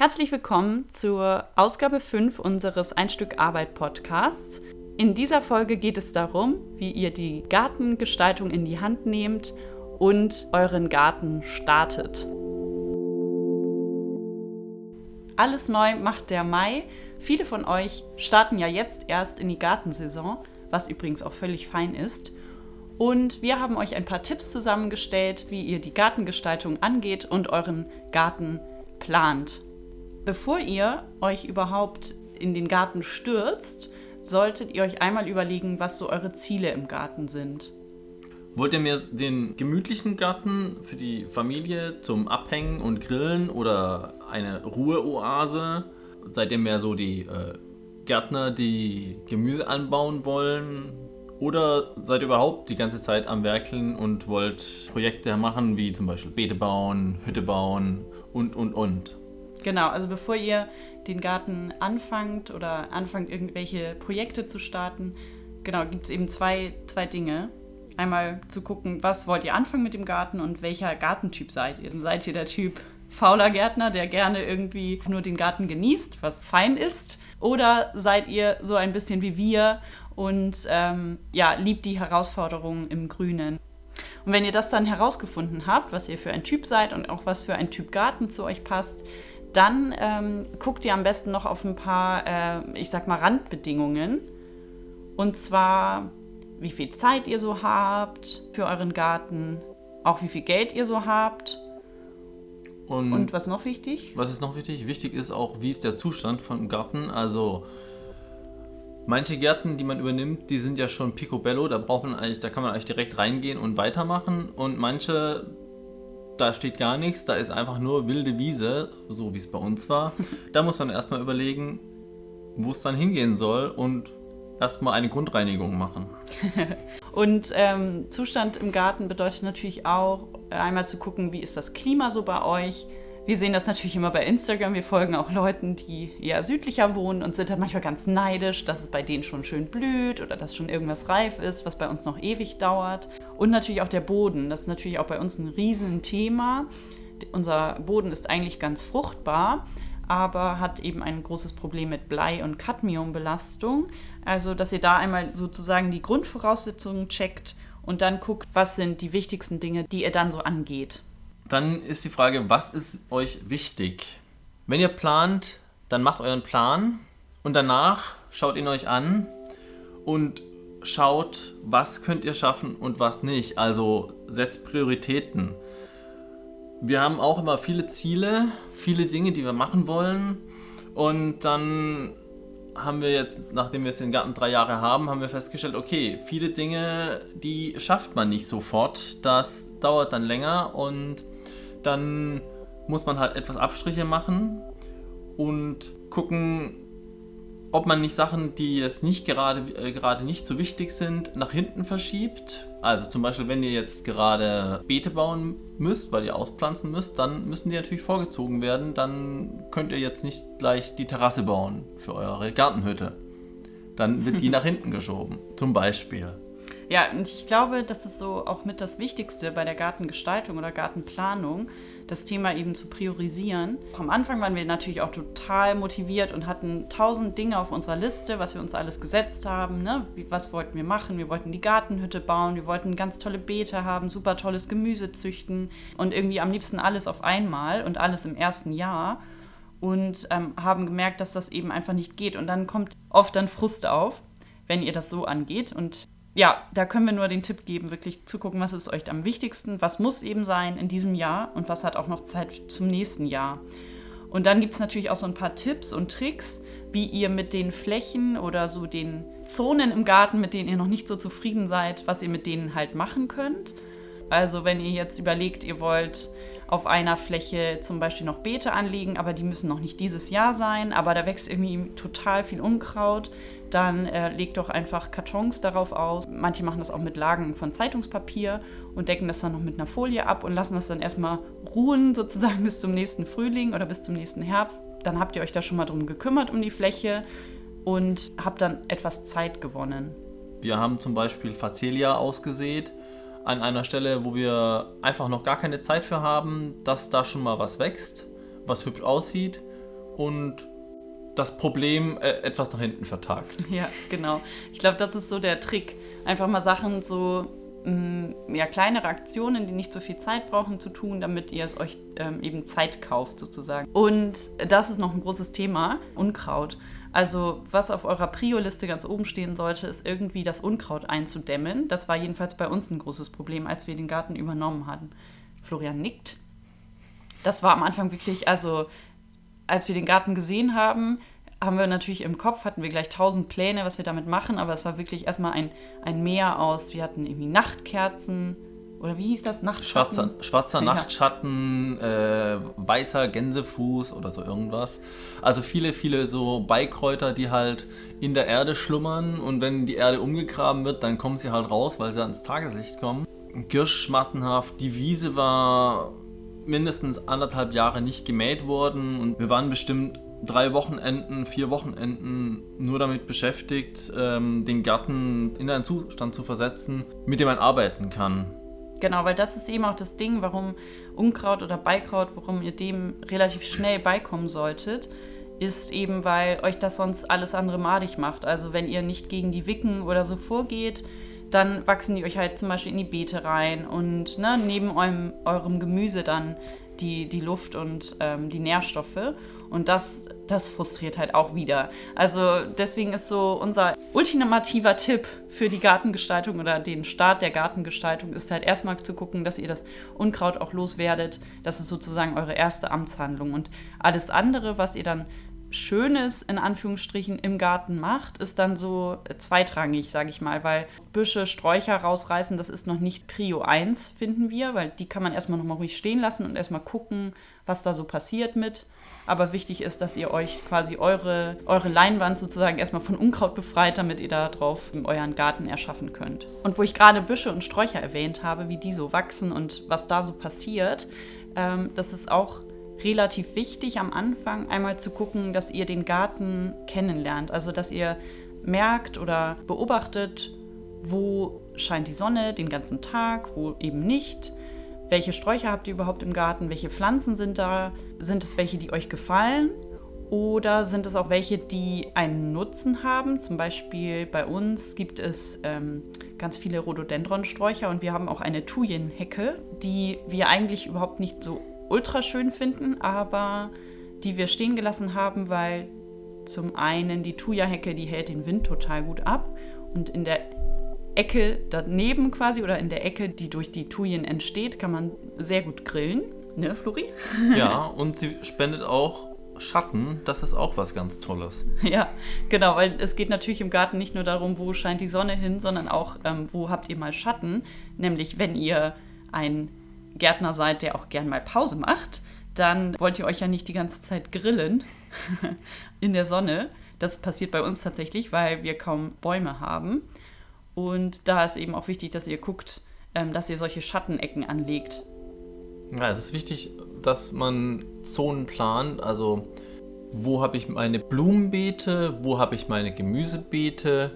Herzlich willkommen zur Ausgabe 5 unseres Ein Stück Arbeit Podcasts. In dieser Folge geht es darum, wie ihr die Gartengestaltung in die Hand nehmt und euren Garten startet. Alles neu macht der Mai. Viele von euch starten ja jetzt erst in die Gartensaison, was übrigens auch völlig fein ist. Und wir haben euch ein paar Tipps zusammengestellt, wie ihr die Gartengestaltung angeht und euren Garten plant. Bevor ihr euch überhaupt in den Garten stürzt, solltet ihr euch einmal überlegen, was so eure Ziele im Garten sind. Wollt ihr mehr den gemütlichen Garten für die Familie zum Abhängen und Grillen oder eine Ruheoase? Seid ihr mehr so die äh, Gärtner, die Gemüse anbauen wollen? Oder seid ihr überhaupt die ganze Zeit am Werkeln und wollt Projekte machen, wie zum Beispiel Beete bauen, Hütte bauen und, und, und? Genau, also bevor ihr den Garten anfangt oder anfangt, irgendwelche Projekte zu starten, genau, gibt es eben zwei, zwei Dinge. Einmal zu gucken, was wollt ihr anfangen mit dem Garten und welcher Gartentyp seid ihr. Seid ihr der Typ fauler Gärtner, der gerne irgendwie nur den Garten genießt, was fein ist? Oder seid ihr so ein bisschen wie wir und ähm, ja, liebt die Herausforderungen im Grünen? Und wenn ihr das dann herausgefunden habt, was ihr für ein Typ seid und auch was für ein Typ Garten zu euch passt, dann ähm, guckt ihr am besten noch auf ein paar, äh, ich sag mal, Randbedingungen. Und zwar, wie viel Zeit ihr so habt für euren Garten, auch wie viel Geld ihr so habt. Und, Und was noch wichtig? Was ist noch wichtig? Wichtig ist auch, wie ist der Zustand vom Garten. Also manche Gärten, die man übernimmt, die sind ja schon picobello. Da braucht man eigentlich, da kann man eigentlich direkt reingehen und weitermachen. Und manche da steht gar nichts, da ist einfach nur wilde Wiese, so wie es bei uns war. Da muss man erstmal überlegen, wo es dann hingehen soll und erstmal eine Grundreinigung machen. und ähm, Zustand im Garten bedeutet natürlich auch, einmal zu gucken, wie ist das Klima so bei euch. Wir sehen das natürlich immer bei Instagram. Wir folgen auch Leuten, die eher südlicher wohnen und sind dann manchmal ganz neidisch, dass es bei denen schon schön blüht oder dass schon irgendwas reif ist, was bei uns noch ewig dauert. Und natürlich auch der Boden. Das ist natürlich auch bei uns ein Riesenthema. Unser Boden ist eigentlich ganz fruchtbar, aber hat eben ein großes Problem mit Blei- und Cadmiumbelastung. Also, dass ihr da einmal sozusagen die Grundvoraussetzungen checkt und dann guckt, was sind die wichtigsten Dinge, die ihr dann so angeht. Dann ist die Frage, was ist euch wichtig? Wenn ihr plant, dann macht euren Plan und danach schaut ihn euch an und schaut, was könnt ihr schaffen und was nicht. Also setzt Prioritäten. Wir haben auch immer viele Ziele, viele Dinge, die wir machen wollen. Und dann haben wir jetzt, nachdem wir es den Garten drei Jahre haben, haben wir festgestellt, okay, viele Dinge, die schafft man nicht sofort. Das dauert dann länger und dann muss man halt etwas Abstriche machen und gucken, ob man nicht Sachen, die jetzt nicht gerade, äh, gerade nicht so wichtig sind, nach hinten verschiebt. Also zum Beispiel, wenn ihr jetzt gerade Beete bauen müsst, weil ihr auspflanzen müsst, dann müssen die natürlich vorgezogen werden. Dann könnt ihr jetzt nicht gleich die Terrasse bauen für eure Gartenhütte. Dann wird die nach hinten geschoben, zum Beispiel. Ja, und ich glaube, das ist so auch mit das Wichtigste bei der Gartengestaltung oder Gartenplanung, das Thema eben zu priorisieren. Am Anfang waren wir natürlich auch total motiviert und hatten tausend Dinge auf unserer Liste, was wir uns alles gesetzt haben. Ne? Was wollten wir machen? Wir wollten die Gartenhütte bauen, wir wollten ganz tolle Beete haben, super tolles Gemüse züchten und irgendwie am liebsten alles auf einmal und alles im ersten Jahr. Und ähm, haben gemerkt, dass das eben einfach nicht geht. Und dann kommt oft dann Frust auf, wenn ihr das so angeht. Und ja, da können wir nur den Tipp geben, wirklich zu gucken, was ist euch am wichtigsten, was muss eben sein in diesem Jahr und was hat auch noch Zeit zum nächsten Jahr. Und dann gibt es natürlich auch so ein paar Tipps und Tricks, wie ihr mit den Flächen oder so den Zonen im Garten, mit denen ihr noch nicht so zufrieden seid, was ihr mit denen halt machen könnt. Also wenn ihr jetzt überlegt, ihr wollt auf einer Fläche zum Beispiel noch Beete anlegen, aber die müssen noch nicht dieses Jahr sein, aber da wächst irgendwie total viel Unkraut, dann äh, legt doch einfach Kartons darauf aus. Manche machen das auch mit Lagen von Zeitungspapier und decken das dann noch mit einer Folie ab und lassen das dann erstmal ruhen, sozusagen bis zum nächsten Frühling oder bis zum nächsten Herbst. Dann habt ihr euch da schon mal drum gekümmert um die Fläche und habt dann etwas Zeit gewonnen. Wir haben zum Beispiel Facelia ausgesät an einer Stelle, wo wir einfach noch gar keine Zeit für haben, dass da schon mal was wächst, was hübsch aussieht und das Problem äh, etwas nach hinten vertagt. Ja, genau. Ich glaube, das ist so der Trick. Einfach mal Sachen so, mh, mm, ja, kleinere Aktionen, die nicht so viel Zeit brauchen zu tun, damit ihr es euch ähm, eben Zeit kauft sozusagen. Und das ist noch ein großes Thema, Unkraut. Also was auf eurer Prio-Liste ganz oben stehen sollte, ist irgendwie das Unkraut einzudämmen. Das war jedenfalls bei uns ein großes Problem, als wir den Garten übernommen hatten. Florian nickt. Das war am Anfang wirklich, also als wir den Garten gesehen haben, haben wir natürlich im Kopf, hatten wir gleich tausend Pläne, was wir damit machen, aber es war wirklich erstmal ein, ein Meer aus, wir hatten irgendwie Nachtkerzen, oder wie hieß das? Nachtschatten? Schwarzer, schwarzer ja. Nachtschatten, äh, weißer Gänsefuß oder so irgendwas. Also viele, viele so Beikräuter, die halt in der Erde schlummern und wenn die Erde umgegraben wird, dann kommen sie halt raus, weil sie ans Tageslicht kommen. Girsch massenhaft. Die Wiese war mindestens anderthalb Jahre nicht gemäht worden und wir waren bestimmt drei Wochenenden, vier Wochenenden nur damit beschäftigt, ähm, den Garten in einen Zustand zu versetzen, mit dem man arbeiten kann. Genau, weil das ist eben auch das Ding, warum Unkraut oder Beikraut, warum ihr dem relativ schnell beikommen solltet, ist eben, weil euch das sonst alles andere madig macht. Also wenn ihr nicht gegen die Wicken oder so vorgeht, dann wachsen die euch halt zum Beispiel in die Beete rein und ne, neben eurem, eurem Gemüse dann die, die Luft und ähm, die Nährstoffe. Und das, das frustriert halt auch wieder. Also deswegen ist so unser ultimativer Tipp für die Gartengestaltung oder den Start der Gartengestaltung ist halt erstmal zu gucken, dass ihr das Unkraut auch loswerdet. Das ist sozusagen eure erste Amtshandlung. Und alles andere, was ihr dann Schönes in Anführungsstrichen im Garten macht, ist dann so zweitrangig, sage ich mal, weil Büsche, Sträucher rausreißen, das ist noch nicht Prio 1, finden wir, weil die kann man erstmal nochmal ruhig stehen lassen und erstmal gucken, was da so passiert mit. Aber wichtig ist, dass ihr euch quasi eure, eure Leinwand sozusagen erstmal von Unkraut befreit, damit ihr da drauf euren Garten erschaffen könnt. Und wo ich gerade Büsche und Sträucher erwähnt habe, wie die so wachsen und was da so passiert, ähm, das ist auch relativ wichtig am Anfang einmal zu gucken, dass ihr den Garten kennenlernt. Also dass ihr merkt oder beobachtet, wo scheint die Sonne den ganzen Tag, wo eben nicht. Welche Sträucher habt ihr überhaupt im Garten? Welche Pflanzen sind da? Sind es welche, die euch gefallen? Oder sind es auch welche, die einen Nutzen haben? Zum Beispiel bei uns gibt es ähm, ganz viele Rhododendronsträucher und wir haben auch eine Thujenhecke, die wir eigentlich überhaupt nicht so ultra schön finden, aber die wir stehen gelassen haben, weil zum einen die Thuja-Hecke, die hält den Wind total gut ab und in der Ecke daneben quasi oder in der Ecke, die durch die Thujen entsteht, kann man sehr gut grillen. Ne, Flori? Ja, und sie spendet auch Schatten, das ist auch was ganz Tolles. Ja, genau, weil es geht natürlich im Garten nicht nur darum, wo scheint die Sonne hin, sondern auch, ähm, wo habt ihr mal Schatten. Nämlich, wenn ihr ein Gärtner seid, der auch gern mal Pause macht, dann wollt ihr euch ja nicht die ganze Zeit grillen in der Sonne. Das passiert bei uns tatsächlich, weil wir kaum Bäume haben. Und da ist eben auch wichtig, dass ihr guckt, ähm, dass ihr solche Schattenecken anlegt. Ja, es ist wichtig, dass man Zonen plant. Also, wo habe ich meine Blumenbeete, wo habe ich meine Gemüsebeete,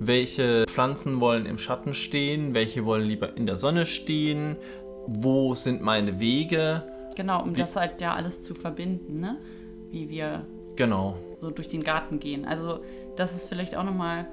welche Pflanzen wollen im Schatten stehen, welche wollen lieber in der Sonne stehen, wo sind meine Wege. Genau, um Wie, das halt ja alles zu verbinden, ne? Wie wir genau. so durch den Garten gehen. Also das ist vielleicht auch nochmal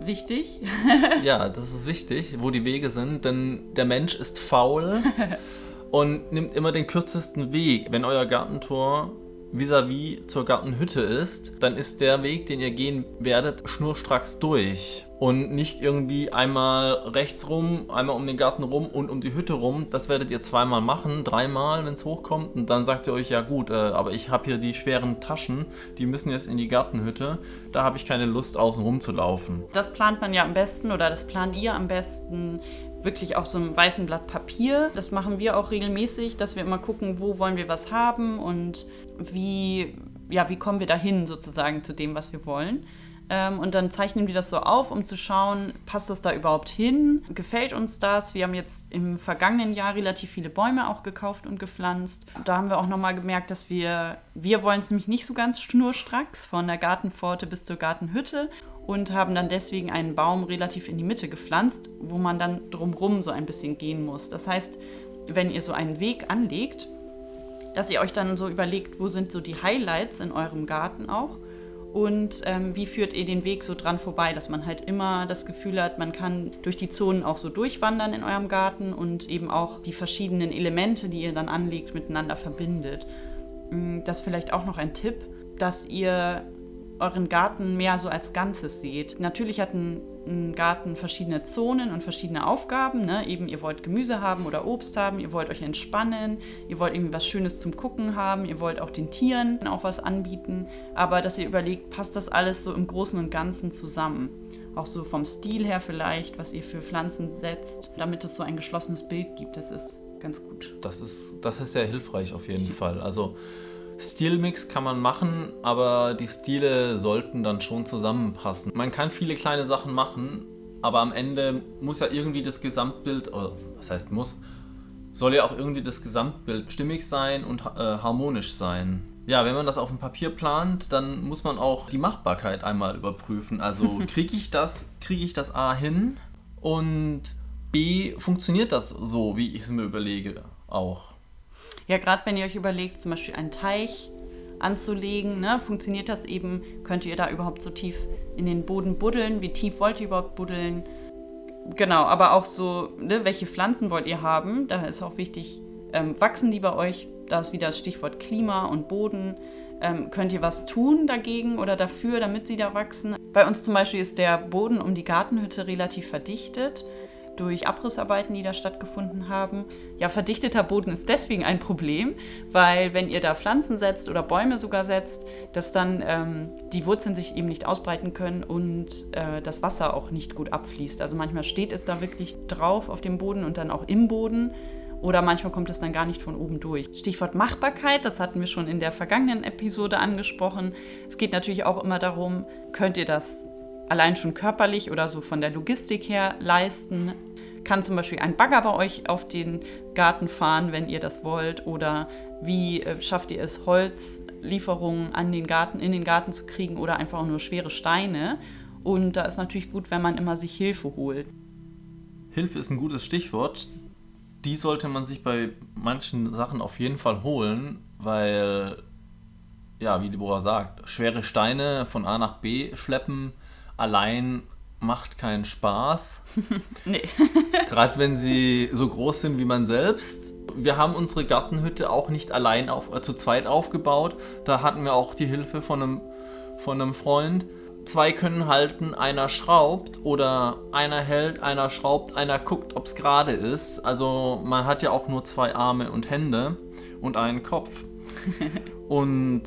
wichtig. ja, das ist wichtig, wo die Wege sind, denn der Mensch ist faul und nimmt immer den kürzesten Weg. Wenn euer Gartentor vis-à-vis -vis zur Gartenhütte ist, dann ist der Weg, den ihr gehen werdet, schnurstracks durch. Und nicht irgendwie einmal rechts rum, einmal um den Garten rum und um die Hütte rum. Das werdet ihr zweimal machen, dreimal, wenn es hochkommt. Und dann sagt ihr euch, ja gut, äh, aber ich habe hier die schweren Taschen, die müssen jetzt in die Gartenhütte. Da habe ich keine Lust, außen rum zu laufen. Das plant man ja am besten oder das plant ihr am besten wirklich auf so einem weißen Blatt Papier. Das machen wir auch regelmäßig, dass wir immer gucken, wo wollen wir was haben und wie, ja, wie kommen wir dahin sozusagen zu dem, was wir wollen. Ähm, und dann zeichnen wir das so auf, um zu schauen, passt das da überhaupt hin? Gefällt uns das? Wir haben jetzt im vergangenen Jahr relativ viele Bäume auch gekauft und gepflanzt. Da haben wir auch nochmal gemerkt, dass wir, wir wollen es nämlich nicht so ganz schnurstracks von der Gartenpforte bis zur Gartenhütte und haben dann deswegen einen Baum relativ in die Mitte gepflanzt, wo man dann drumrum so ein bisschen gehen muss. Das heißt, wenn ihr so einen Weg anlegt, dass ihr euch dann so überlegt, wo sind so die Highlights in eurem Garten auch und ähm, wie führt ihr den Weg so dran vorbei, dass man halt immer das Gefühl hat, man kann durch die Zonen auch so durchwandern in eurem Garten und eben auch die verschiedenen Elemente, die ihr dann anlegt, miteinander verbindet. Mm, das ist vielleicht auch noch ein Tipp, dass ihr euren Garten mehr so als Ganzes seht. Natürlich hat ein, ein Garten verschiedene Zonen und verschiedene Aufgaben. Ne? Eben, ihr wollt Gemüse haben oder Obst haben, ihr wollt euch entspannen, ihr wollt irgendwie was Schönes zum Gucken haben, ihr wollt auch den Tieren auch was anbieten. Aber dass ihr überlegt, passt das alles so im Großen und Ganzen zusammen? Auch so vom Stil her vielleicht, was ihr für Pflanzen setzt, damit es so ein geschlossenes Bild gibt. Das ist ganz gut. Das ist, das ist sehr hilfreich auf jeden Fall. Also Stilmix kann man machen, aber die Stile sollten dann schon zusammenpassen. Man kann viele kleine Sachen machen, aber am Ende muss ja irgendwie das Gesamtbild, oder was heißt muss, soll ja auch irgendwie das Gesamtbild stimmig sein und äh, harmonisch sein. Ja, wenn man das auf dem Papier plant, dann muss man auch die Machbarkeit einmal überprüfen. Also kriege ich das, kriege ich das A hin und B funktioniert das so, wie ich es mir überlege, auch. Ja, gerade wenn ihr euch überlegt, zum Beispiel einen Teich anzulegen, ne, funktioniert das eben, könnt ihr da überhaupt so tief in den Boden buddeln, wie tief wollt ihr überhaupt buddeln? Genau, aber auch so, ne, welche Pflanzen wollt ihr haben? Da ist auch wichtig, ähm, wachsen die bei euch? Da ist wieder das Stichwort Klima und Boden. Ähm, könnt ihr was tun dagegen oder dafür, damit sie da wachsen? Bei uns zum Beispiel ist der Boden um die Gartenhütte relativ verdichtet durch Abrissarbeiten, die da stattgefunden haben. Ja, verdichteter Boden ist deswegen ein Problem, weil wenn ihr da Pflanzen setzt oder Bäume sogar setzt, dass dann ähm, die Wurzeln sich eben nicht ausbreiten können und äh, das Wasser auch nicht gut abfließt. Also manchmal steht es da wirklich drauf auf dem Boden und dann auch im Boden. Oder manchmal kommt es dann gar nicht von oben durch. Stichwort Machbarkeit, das hatten wir schon in der vergangenen Episode angesprochen. Es geht natürlich auch immer darum, könnt ihr das allein schon körperlich oder so von der Logistik her leisten. Kann zum Beispiel ein Bagger bei euch auf den Garten fahren, wenn ihr das wollt? Oder wie äh, schafft ihr es, Holzlieferungen an den Garten, in den Garten zu kriegen oder einfach nur schwere Steine? Und da ist natürlich gut, wenn man immer sich Hilfe holt. Hilfe ist ein gutes Stichwort. Die sollte man sich bei manchen Sachen auf jeden Fall holen, weil, ja, wie Deborah sagt, schwere Steine von A nach B schleppen allein macht keinen Spaß. nee. Gerade wenn sie so groß sind wie man selbst. Wir haben unsere Gartenhütte auch nicht allein auf, äh, zu zweit aufgebaut. Da hatten wir auch die Hilfe von einem, von einem Freund. Zwei können halten, einer schraubt oder einer hält, einer schraubt, einer guckt, ob es gerade ist. Also man hat ja auch nur zwei Arme und Hände und einen Kopf. und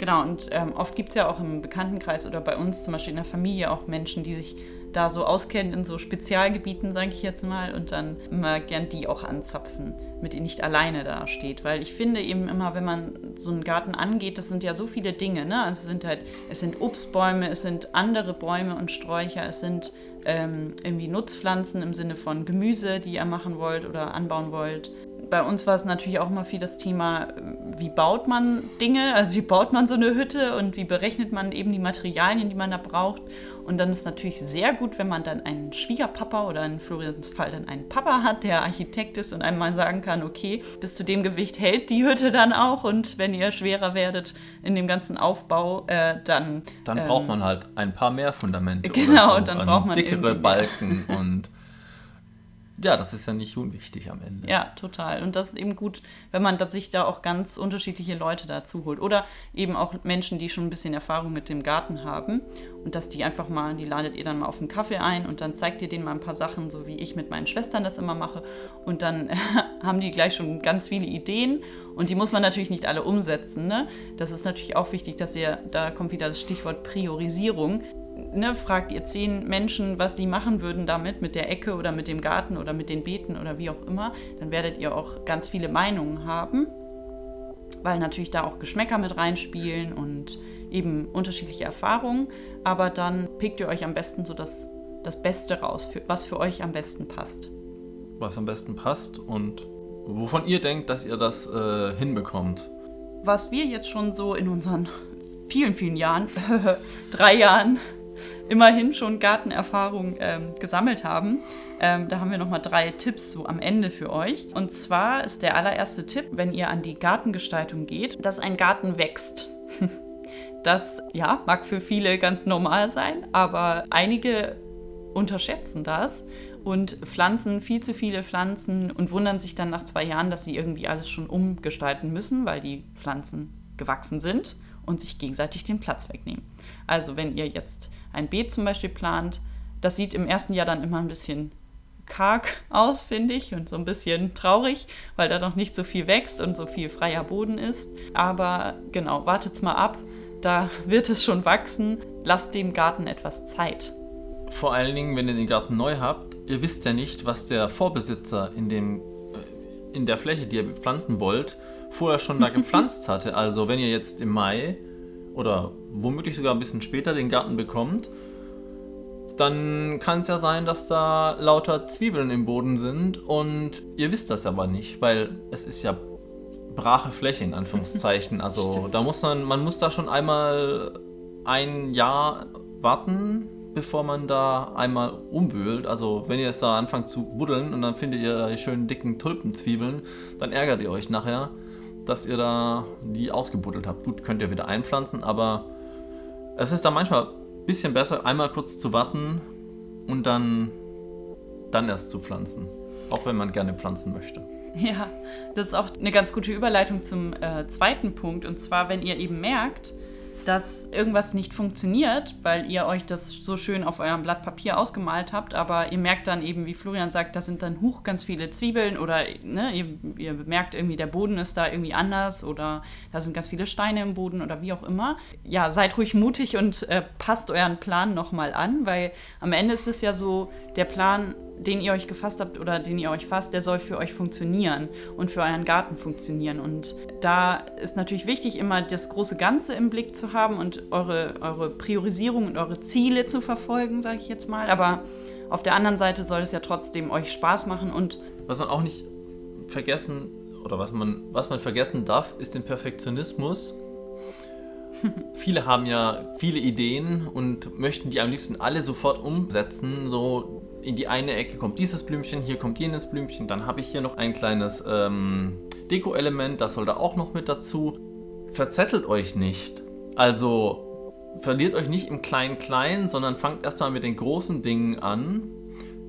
Genau, und ähm, oft gibt es ja auch im Bekanntenkreis oder bei uns zum Beispiel in der Familie auch Menschen, die sich da so auskennen in so Spezialgebieten, sage ich jetzt mal, und dann immer gern die auch anzapfen, mit denen nicht alleine da steht. Weil ich finde eben immer, wenn man so einen Garten angeht, das sind ja so viele Dinge, ne? Also es sind halt, es sind Obstbäume, es sind andere Bäume und Sträucher, es sind ähm, irgendwie Nutzpflanzen im Sinne von Gemüse, die ihr machen wollt oder anbauen wollt bei uns war es natürlich auch immer viel das Thema, wie baut man Dinge, also wie baut man so eine Hütte und wie berechnet man eben die Materialien, die man da braucht. Und dann ist es natürlich sehr gut, wenn man dann einen Schwiegerpapa oder in Florians Fall dann einen Papa hat, der Architekt ist und einem mal sagen kann, okay, bis zu dem Gewicht hält die Hütte dann auch und wenn ihr schwerer werdet in dem ganzen Aufbau, äh, dann... Dann ähm, braucht man halt ein paar mehr Fundamente genau, oder so, dann braucht man dickere Balken und ja, das ist ja nicht unwichtig am Ende. Ja, total. Und das ist eben gut, wenn man sich da auch ganz unterschiedliche Leute dazu holt. Oder eben auch Menschen, die schon ein bisschen Erfahrung mit dem Garten haben. Und dass die einfach mal, die ladet ihr dann mal auf einen Kaffee ein und dann zeigt ihr denen mal ein paar Sachen, so wie ich mit meinen Schwestern das immer mache. Und dann haben die gleich schon ganz viele Ideen. Und die muss man natürlich nicht alle umsetzen. Ne? Das ist natürlich auch wichtig, dass ihr, da kommt wieder das Stichwort Priorisierung, ne, fragt ihr zehn Menschen, was sie machen würden damit, mit der Ecke oder mit dem Garten oder mit den Beeten oder wie auch immer, dann werdet ihr auch ganz viele Meinungen haben, weil natürlich da auch Geschmäcker mit reinspielen und eben unterschiedliche Erfahrungen. Aber dann pickt ihr euch am besten so das, das Beste raus, für, was für euch am besten passt. Was am besten passt und wovon ihr denkt, dass ihr das äh, hinbekommt. Was wir jetzt schon so in unseren vielen, vielen Jahren, drei Jahren immerhin schon Gartenerfahrung ähm, gesammelt haben. Ähm, da haben wir nochmal drei Tipps so am Ende für euch. Und zwar ist der allererste Tipp, wenn ihr an die Gartengestaltung geht, dass ein Garten wächst. Das ja, mag für viele ganz normal sein, aber einige unterschätzen das und pflanzen viel zu viele Pflanzen und wundern sich dann nach zwei Jahren, dass sie irgendwie alles schon umgestalten müssen, weil die Pflanzen gewachsen sind und sich gegenseitig den Platz wegnehmen. Also wenn ihr jetzt ein Beet zum Beispiel plant, das sieht im ersten Jahr dann immer ein bisschen karg aus, finde ich, und so ein bisschen traurig, weil da noch nicht so viel wächst und so viel freier Boden ist. Aber genau, wartet's mal ab, da wird es schon wachsen. Lasst dem Garten etwas Zeit. Vor allen Dingen, wenn ihr den Garten neu habt, ihr wisst ja nicht, was der Vorbesitzer in, dem, äh, in der Fläche, die ihr pflanzen wollt, vorher schon da gepflanzt hatte. Also wenn ihr jetzt im Mai oder womöglich sogar ein bisschen später den Garten bekommt, dann kann es ja sein, dass da lauter Zwiebeln im Boden sind und ihr wisst das aber nicht, weil es ist ja brache Fläche in Anführungszeichen. Also da muss man, man muss da schon einmal ein Jahr warten, bevor man da einmal umwühlt. Also wenn ihr jetzt da anfangt zu buddeln und dann findet ihr die schönen dicken Tulpenzwiebeln, dann ärgert ihr euch nachher, dass ihr da die ausgebuddelt habt. Gut, könnt ihr wieder einpflanzen, aber es ist da manchmal ein bisschen besser, einmal kurz zu warten und dann, dann erst zu pflanzen. Auch wenn man gerne pflanzen möchte. Ja, das ist auch eine ganz gute Überleitung zum äh, zweiten Punkt. Und zwar, wenn ihr eben merkt, dass irgendwas nicht funktioniert, weil ihr euch das so schön auf eurem Blatt Papier ausgemalt habt, aber ihr merkt dann eben, wie Florian sagt, da sind dann hoch ganz viele Zwiebeln oder ne, ihr, ihr merkt irgendwie, der Boden ist da irgendwie anders oder da sind ganz viele Steine im Boden oder wie auch immer. Ja, seid ruhig mutig und äh, passt euren Plan nochmal an, weil am Ende ist es ja so, der Plan den ihr euch gefasst habt oder den ihr euch fasst, der soll für euch funktionieren und für euren Garten funktionieren. Und da ist natürlich wichtig, immer das große Ganze im Blick zu haben und eure, eure Priorisierung und eure Ziele zu verfolgen, sage ich jetzt mal. Aber auf der anderen Seite soll es ja trotzdem euch Spaß machen und. Was man auch nicht vergessen oder was man, was man vergessen darf, ist den Perfektionismus. viele haben ja viele Ideen und möchten die am liebsten alle sofort umsetzen. So in die eine Ecke kommt dieses Blümchen, hier kommt jenes Blümchen, dann habe ich hier noch ein kleines ähm, Deko-Element, das soll da auch noch mit dazu. Verzettelt euch nicht. Also verliert euch nicht im Klein-Klein, sondern fangt erstmal mit den großen Dingen an.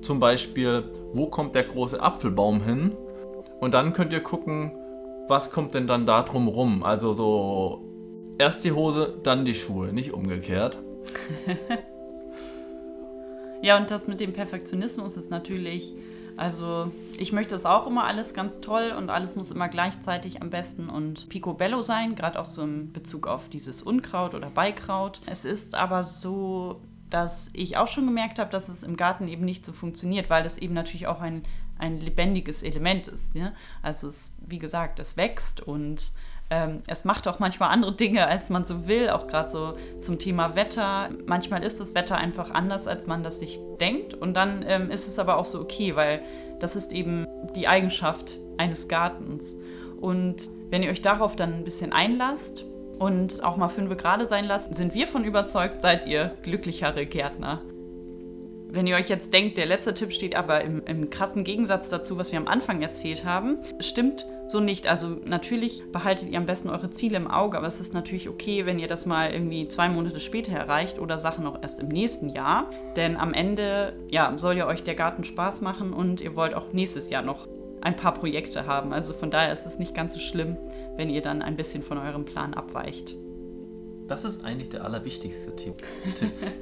Zum Beispiel, wo kommt der große Apfelbaum hin? Und dann könnt ihr gucken, was kommt denn dann da drum rum. Also so erst die Hose, dann die Schuhe, nicht umgekehrt. Ja, und das mit dem Perfektionismus ist natürlich, also ich möchte es auch immer alles ganz toll und alles muss immer gleichzeitig am besten und picobello sein, gerade auch so im Bezug auf dieses Unkraut oder Beikraut. Es ist aber so, dass ich auch schon gemerkt habe, dass es im Garten eben nicht so funktioniert, weil es eben natürlich auch ein, ein lebendiges Element ist. Ne? Also es, wie gesagt, es wächst und ähm, es macht auch manchmal andere Dinge, als man so will, auch gerade so zum Thema Wetter. Manchmal ist das Wetter einfach anders, als man das sich denkt. Und dann ähm, ist es aber auch so okay, weil das ist eben die Eigenschaft eines Gartens. Und wenn ihr euch darauf dann ein bisschen einlasst und auch mal fünf gerade sein lasst, sind wir von überzeugt, seid ihr glücklichere Gärtner. Wenn ihr euch jetzt denkt, der letzte Tipp steht aber im, im krassen Gegensatz dazu, was wir am Anfang erzählt haben, stimmt so nicht. Also natürlich behaltet ihr am besten eure Ziele im Auge, aber es ist natürlich okay, wenn ihr das mal irgendwie zwei Monate später erreicht oder Sachen auch erst im nächsten Jahr. Denn am Ende ja, soll ja euch der Garten Spaß machen und ihr wollt auch nächstes Jahr noch ein paar Projekte haben. Also von daher ist es nicht ganz so schlimm, wenn ihr dann ein bisschen von eurem Plan abweicht. Das ist eigentlich der allerwichtigste Tipp.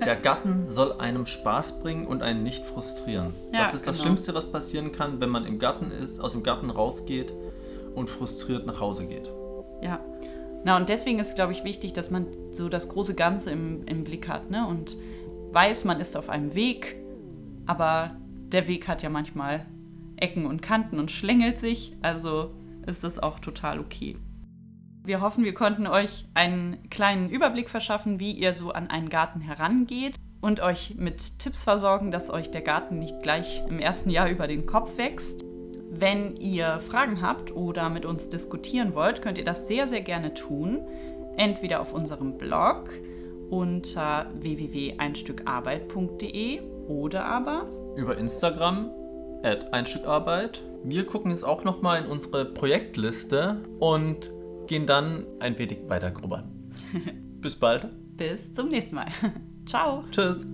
Der Garten soll einem Spaß bringen und einen nicht frustrieren. Ja, das ist das genau. Schlimmste, was passieren kann, wenn man im Garten ist, aus dem Garten rausgeht und frustriert nach Hause geht. Ja. Na, und deswegen ist, glaube ich, wichtig, dass man so das große Ganze im, im Blick hat ne? und weiß, man ist auf einem Weg, aber der Weg hat ja manchmal Ecken und Kanten und schlängelt sich, also ist das auch total okay. Wir hoffen, wir konnten euch einen kleinen Überblick verschaffen, wie ihr so an einen Garten herangeht und euch mit Tipps versorgen, dass euch der Garten nicht gleich im ersten Jahr über den Kopf wächst. Wenn ihr Fragen habt oder mit uns diskutieren wollt, könnt ihr das sehr, sehr gerne tun. Entweder auf unserem Blog unter www.einstückarbeit.de oder aber über Instagram at Einstückarbeit. Wir gucken jetzt auch nochmal in unsere Projektliste und gehen dann ein wenig weiter grubbern. Bis bald. Bis zum nächsten Mal. Ciao. Tschüss.